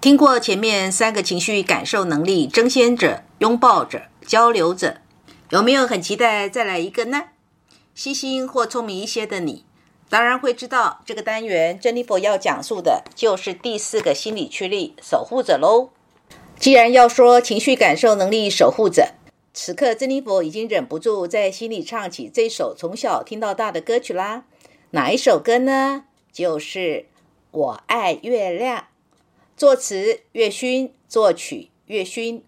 听过前面三个情绪感受能力争先者、拥抱者、交流者，有没有很期待再来一个呢？细心或聪明一些的你，当然会知道这个单元珍妮佛要讲述的就是第四个心理驱力守护者喽。既然要说情绪感受能力守护者，此刻珍妮佛已经忍不住在心里唱起这首从小听到大的歌曲啦。哪一首歌呢？就是《我爱月亮》。作词岳勋，作曲岳勋。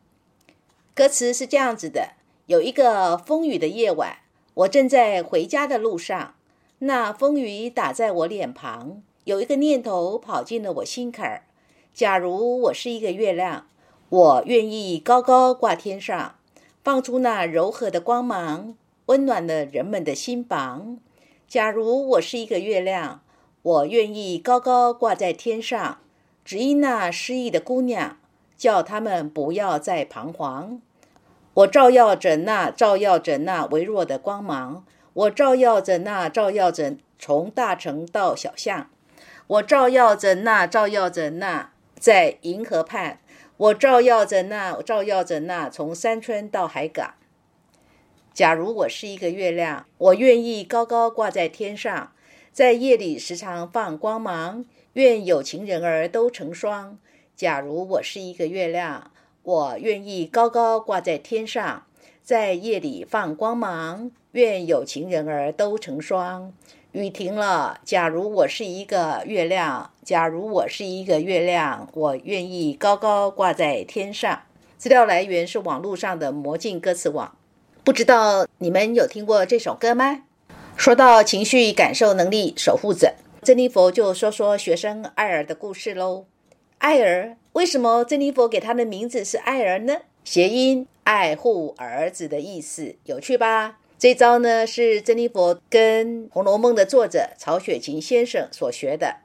歌词是这样子的：有一个风雨的夜晚，我正在回家的路上，那风雨打在我脸庞，有一个念头跑进了我心坎儿。假如我是一个月亮，我愿意高高挂天上，放出那柔和的光芒，温暖了人们的心房。假如我是一个月亮，我愿意高高挂在天上。只因那失意的姑娘，叫他们不要再彷徨。我照耀着那照耀着那微弱的光芒，我照耀着那照耀着从大城到小巷，我照耀着那照耀着那在银河畔，我照耀着那照耀着那从山村到海港。假如我是一个月亮，我愿意高高挂在天上，在夜里时常放光芒。愿有情人儿都成双。假如我是一个月亮，我愿意高高挂在天上，在夜里放光芒。愿有情人儿都成双。雨停了。假如我是一个月亮，假如我是一个月亮，我愿意高高挂在天上。资料来源是网络上的魔镜歌词网。不知道你们有听过这首歌吗？说到情绪感受能力守护者。珍妮佛就说说学生艾尔的故事喽。艾尔为什么珍妮佛给他的名字是艾尔呢？谐音爱护儿子的意思，有趣吧？这招呢是珍妮佛跟《红楼梦》的作者曹雪芹先生所学的。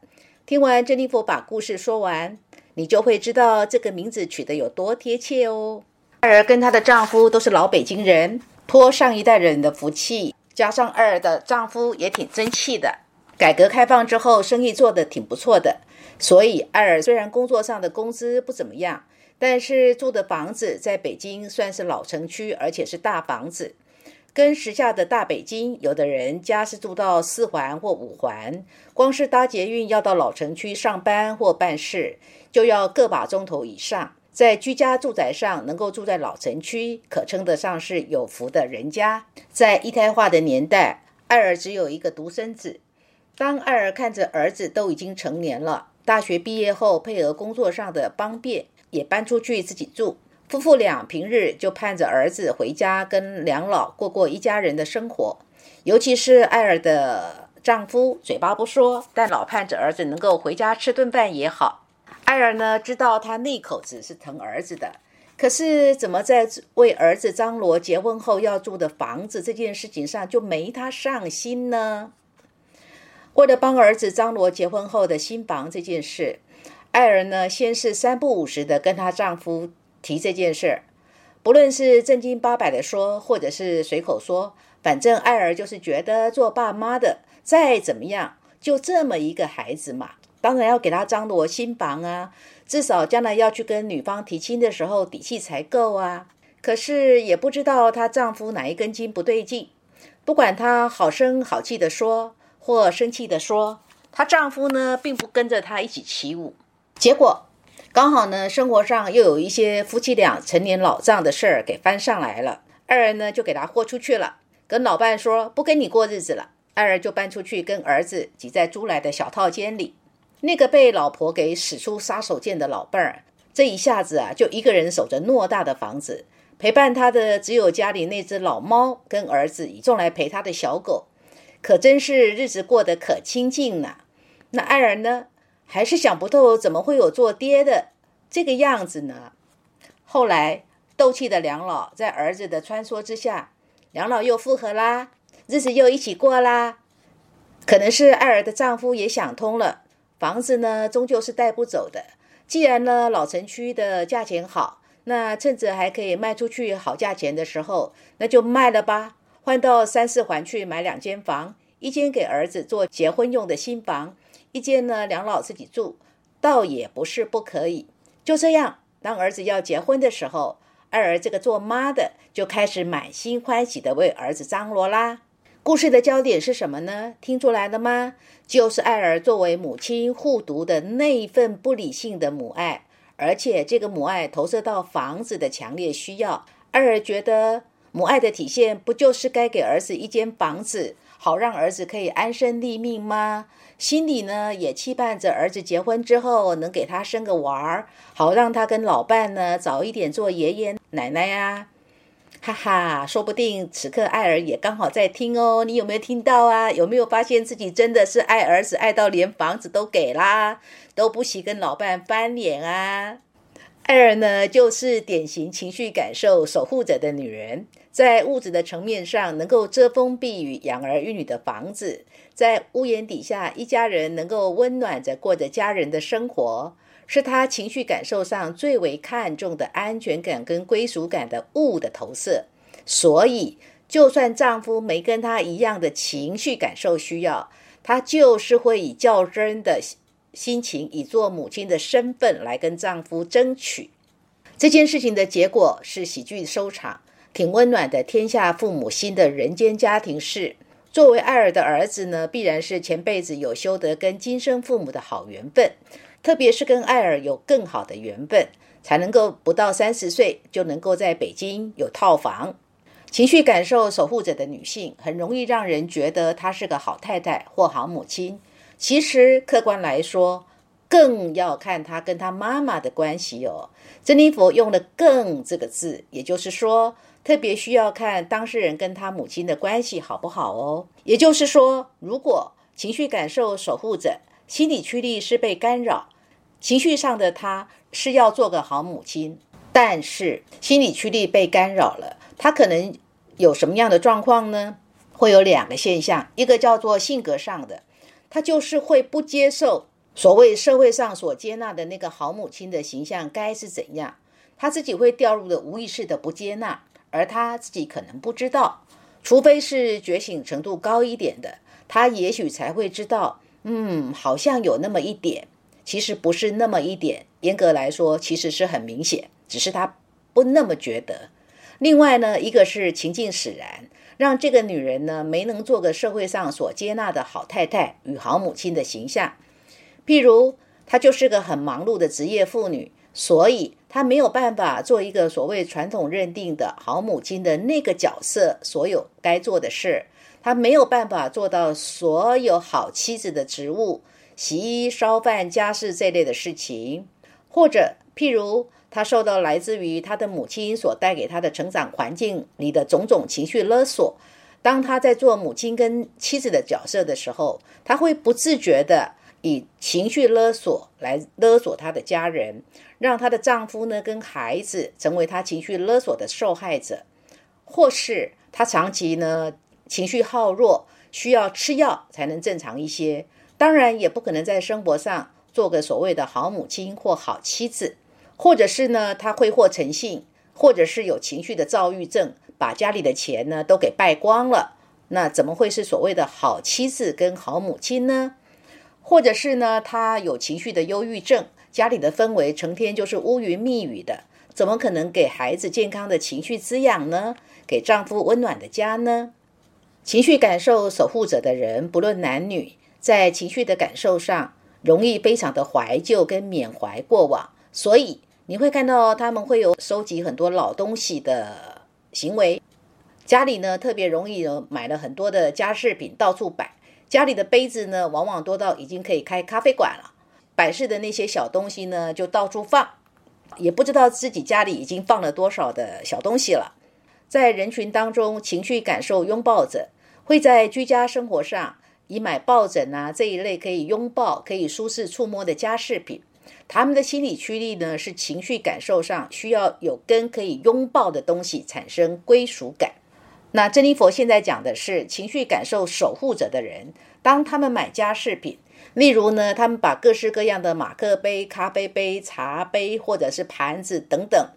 听完珍妮佛把故事说完，你就会知道这个名字取得有多贴切哦。艾尔跟她的丈夫都是老北京人，托上一代人的福气，加上艾尔的丈夫也挺争气的。改革开放之后，生意做得挺不错的，所以艾尔虽然工作上的工资不怎么样，但是住的房子在北京算是老城区，而且是大房子。跟时下的大北京，有的人家是住到四环或五环，光是搭捷运要到老城区上班或办事，就要个把钟头以上。在居家住宅上能够住在老城区，可称得上是有福的人家。在一胎化的年代，艾尔只有一个独生子。当艾尔看着儿子都已经成年了，大学毕业后配合工作上的方便，也搬出去自己住。夫妇俩平日就盼着儿子回家跟两老过过一家人的生活。尤其是艾尔的丈夫，嘴巴不说，但老盼着儿子能够回家吃顿饭也好。艾尔呢，知道他那口子是疼儿子的，可是怎么在为儿子张罗结婚后要住的房子这件事情上就没他上心呢？为了帮儿子张罗结婚后的新房这件事，艾尔呢先是三不五时的跟她丈夫提这件事，不论是正经八百的说，或者是随口说，反正艾尔就是觉得做爸妈的再怎么样，就这么一个孩子嘛，当然要给他张罗新房啊，至少将来要去跟女方提亲的时候底气才够啊。可是也不知道她丈夫哪一根筋不对劲，不管她好声好气的说。或生气地说：“她丈夫呢，并不跟着她一起起舞。结果刚好呢，生活上又有一些夫妻俩陈年老账的事儿给翻上来了。二人呢，就给他豁出去了，跟老伴说不跟你过日子了。二人就搬出去，跟儿子挤在租来的小套间里。那个被老婆给使出杀手锏的老伴儿，这一下子啊，就一个人守着偌大的房子，陪伴他的只有家里那只老猫跟儿子，用来陪他的小狗，可真是日子过得可清静呐。那艾尔呢，还是想不透怎么会有做爹的这个样子呢？后来斗气的梁老在儿子的穿梭之下，梁老又复合啦，日子又一起过啦。可能是艾尔的丈夫也想通了。房子呢，终究是带不走的。既然呢，老城区的价钱好，那趁着还可以卖出去好价钱的时候，那就卖了吧，换到三四环去买两间房，一间给儿子做结婚用的新房，一间呢两老自己住，倒也不是不可以。就这样，当儿子要结婚的时候，二儿这个做妈的就开始满心欢喜的为儿子张罗啦。故事的焦点是什么呢？听出来了吗？就是艾尔作为母亲护犊的那一份不理性的母爱，而且这个母爱投射到房子的强烈需要。艾尔觉得母爱的体现不就是该给儿子一间房子，好让儿子可以安身立命吗？心里呢也期盼着儿子结婚之后能给他生个娃儿，好让他跟老伴呢早一点做爷爷奶奶呀。哈哈，说不定此刻艾尔也刚好在听哦。你有没有听到啊？有没有发现自己真的是爱儿子爱到连房子都给啦，都不惜跟老伴翻脸啊？艾尔呢，就是典型情绪感受守护者的女人，在物质的层面上能够遮风避雨、养儿育女的房子，在屋檐底下一家人能够温暖着过着家人的生活。是她情绪感受上最为看重的安全感跟归属感的物的投射，所以就算丈夫没跟她一样的情绪感受需要，她就是会以较真的心情，以做母亲的身份来跟丈夫争取。这件事情的结果是喜剧收场，挺温暖的天下父母心的人间家庭事。作为艾尔的儿子呢，必然是前辈子有修得跟今生父母的好缘分。特别是跟艾尔有更好的缘分，才能够不到三十岁就能够在北京有套房。情绪感受守护者的女性，很容易让人觉得她是个好太太或好母亲。其实客观来说，更要看他跟他妈妈的关系哦。珍妮佛用了“更”这个字，也就是说，特别需要看当事人跟他母亲的关系好不好哦。也就是说，如果情绪感受守护者心理驱力是被干扰。情绪上的她是要做个好母亲，但是心理驱力被干扰了，她可能有什么样的状况呢？会有两个现象，一个叫做性格上的，他就是会不接受所谓社会上所接纳的那个好母亲的形象该是怎样，他自己会掉入的无意识的不接纳，而他自己可能不知道，除非是觉醒程度高一点的，他也许才会知道，嗯，好像有那么一点。其实不是那么一点，严格来说，其实是很明显，只是他不那么觉得。另外呢，一个是情境使然，让这个女人呢没能做个社会上所接纳的好太太与好母亲的形象。譬如，她就是个很忙碌的职业妇女，所以她没有办法做一个所谓传统认定的好母亲的那个角色所有该做的事，她没有办法做到所有好妻子的职务。洗衣、烧饭、家事这类的事情，或者譬如他受到来自于他的母亲所带给他的成长环境里的种种情绪勒索，当他在做母亲跟妻子的角色的时候，他会不自觉的以情绪勒索来勒索他的家人，让他的丈夫呢跟孩子成为他情绪勒索的受害者，或是他长期呢情绪好弱，需要吃药才能正常一些。当然也不可能在生活上做个所谓的好母亲或好妻子，或者是呢，他挥霍成性，或者是有情绪的躁郁症，把家里的钱呢都给败光了。那怎么会是所谓的好妻子跟好母亲呢？或者是呢，他有情绪的忧郁症，家里的氛围成天就是乌云密雨的，怎么可能给孩子健康的情绪滋养呢？给丈夫温暖的家呢？情绪感受守护者的人，不论男女。在情绪的感受上，容易非常的怀旧跟缅怀过往，所以你会看到他们会有收集很多老东西的行为。家里呢特别容易有买了很多的家饰品到处摆，家里的杯子呢往往多到已经可以开咖啡馆了。摆饰的那些小东西呢，就到处放，也不知道自己家里已经放了多少的小东西了。在人群当中，情绪感受拥抱着，会在居家生活上以买抱枕啊这一类可以拥抱、可以舒适触摸的家饰品。他们的心理驱力呢，是情绪感受上需要有跟可以拥抱的东西产生归属感。那珍妮佛现在讲的是情绪感受守护者的人，当他们买家饰品。例如呢，他们把各式各样的马克杯、咖啡杯、茶杯，或者是盘子等等，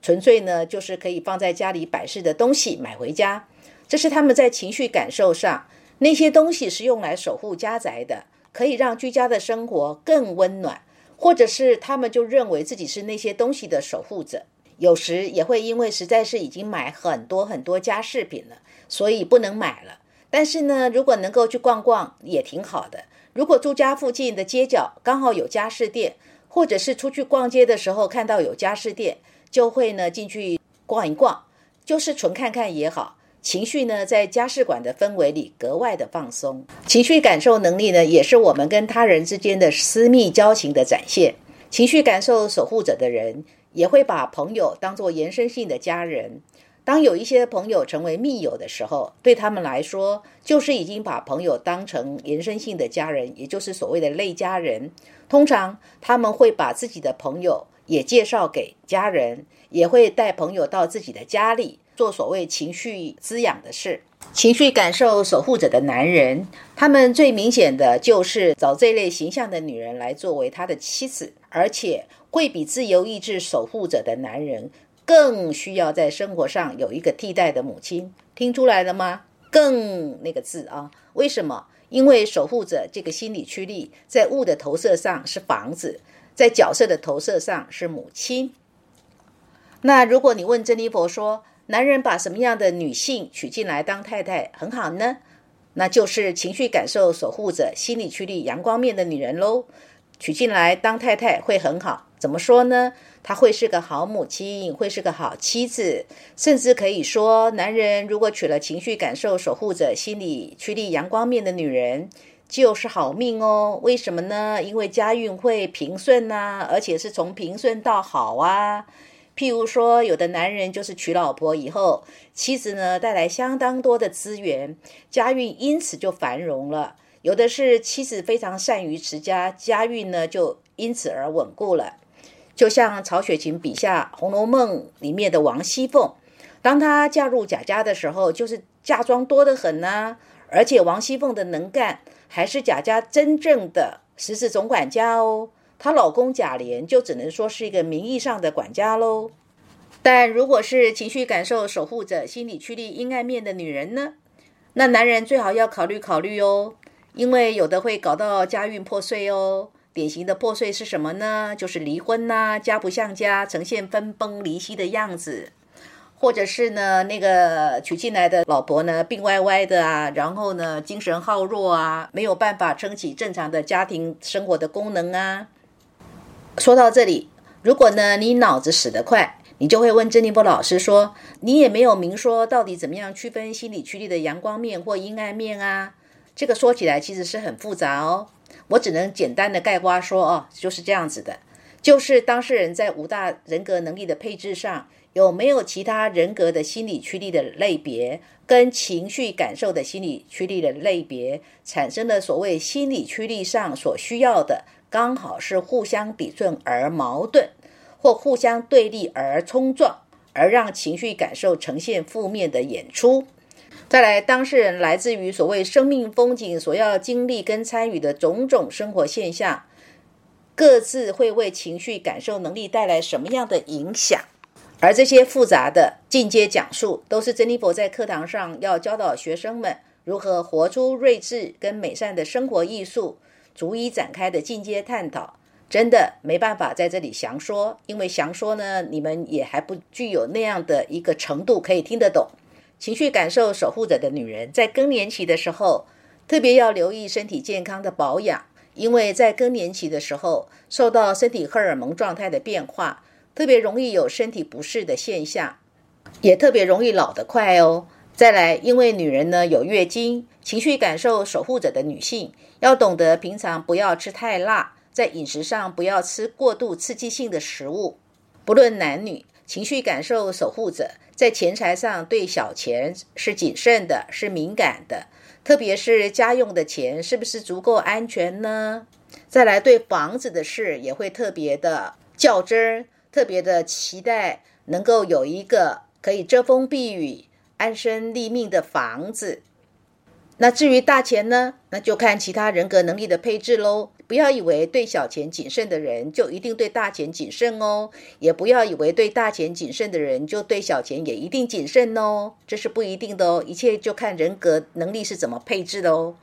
纯粹呢就是可以放在家里摆饰的东西买回家。这是他们在情绪感受上，那些东西是用来守护家宅的，可以让居家的生活更温暖，或者是他们就认为自己是那些东西的守护者。有时也会因为实在是已经买很多很多家饰品了，所以不能买了。但是呢，如果能够去逛逛，也挺好的。如果住家附近的街角刚好有家饰店，或者是出去逛街的时候看到有家饰店，就会呢进去逛一逛，就是纯看看也好。情绪呢在家事馆的氛围里格外的放松。情绪感受能力呢，也是我们跟他人之间的私密交情的展现。情绪感受守护者的人，也会把朋友当作延伸性的家人。当有一些朋友成为密友的时候，对他们来说，就是已经把朋友当成延伸性的家人，也就是所谓的类家人。通常他们会把自己的朋友也介绍给家人，也会带朋友到自己的家里做所谓情绪滋养的事。情绪感受守护者的男人，他们最明显的就是找这类形象的女人来作为他的妻子，而且会比自由意志守护者的男人。更需要在生活上有一个替代的母亲，听出来了吗？更那个字啊，为什么？因为守护者这个心理驱力，在物的投射上是房子，在角色的投射上是母亲。那如果你问珍妮佛说，男人把什么样的女性娶进来当太太很好呢？那就是情绪感受守护者心理驱力阳光面的女人喽，娶进来当太太会很好。怎么说呢？她会是个好母亲，会是个好妻子，甚至可以说，男人如果娶了情绪感受守护者、心理驱力阳光面的女人，就是好命哦。为什么呢？因为家运会平顺呐，而且是从平顺到好啊。譬如说，有的男人就是娶老婆以后，妻子呢带来相当多的资源，家运因此就繁荣了；有的是妻子非常善于持家，家运呢就因此而稳固了。就像曹雪芹笔下《红楼梦》里面的王熙凤，当她嫁入贾家的时候，就是嫁妆多得很呢。而且王熙凤的能干，还是贾家真正的实质总管家哦。她老公贾琏就只能说是一个名义上的管家喽。但如果是情绪感受守护者、心理驱力阴暗面的女人呢？那男人最好要考虑考虑哦，因为有的会搞到家运破碎哦。典型的破碎是什么呢？就是离婚呐，家不像家，呈现分崩离析的样子，或者是呢，那个娶进来的老婆呢，病歪歪的啊，然后呢，精神耗弱啊，没有办法撑起正常的家庭生活的功能啊。说到这里，如果呢你脑子使得快，你就会问珍妮波老师说，你也没有明说到底怎么样区分心理驱力的阳光面或阴暗面啊？这个说起来其实是很复杂哦。我只能简单的概括说，哦，就是这样子的，就是当事人在五大人格能力的配置上，有没有其他人格的心理驱力的类别，跟情绪感受的心理驱力的类别，产生的所谓心理驱力上所需要的，刚好是互相抵触而矛盾，或互相对立而冲撞，而让情绪感受呈现负面的演出。再来，当事人来自于所谓生命风景所要经历跟参与的种种生活现象，各自会为情绪感受能力带来什么样的影响？而这些复杂的进阶讲述，都是珍妮佛在课堂上要教导学生们如何活出睿智跟美善的生活艺术，逐一展开的进阶探讨。真的没办法在这里详说，因为详说呢，你们也还不具有那样的一个程度可以听得懂。情绪感受守护者的女人，在更年期的时候，特别要留意身体健康的保养，因为在更年期的时候，受到身体荷尔蒙状态的变化，特别容易有身体不适的现象，也特别容易老得快哦。再来，因为女人呢有月经，情绪感受守护者的女性要懂得平常不要吃太辣，在饮食上不要吃过度刺激性的食物。不论男女，情绪感受守护者在钱财上对小钱是谨慎的，是敏感的，特别是家用的钱是不是足够安全呢？再来，对房子的事也会特别的较真，特别的期待能够有一个可以遮风避雨、安身立命的房子。那至于大钱呢？那就看其他人格能力的配置喽。不要以为对小钱谨慎的人就一定对大钱谨慎哦，也不要以为对大钱谨慎的人就对小钱也一定谨慎哦，这是不一定的哦。一切就看人格能力是怎么配置的哦。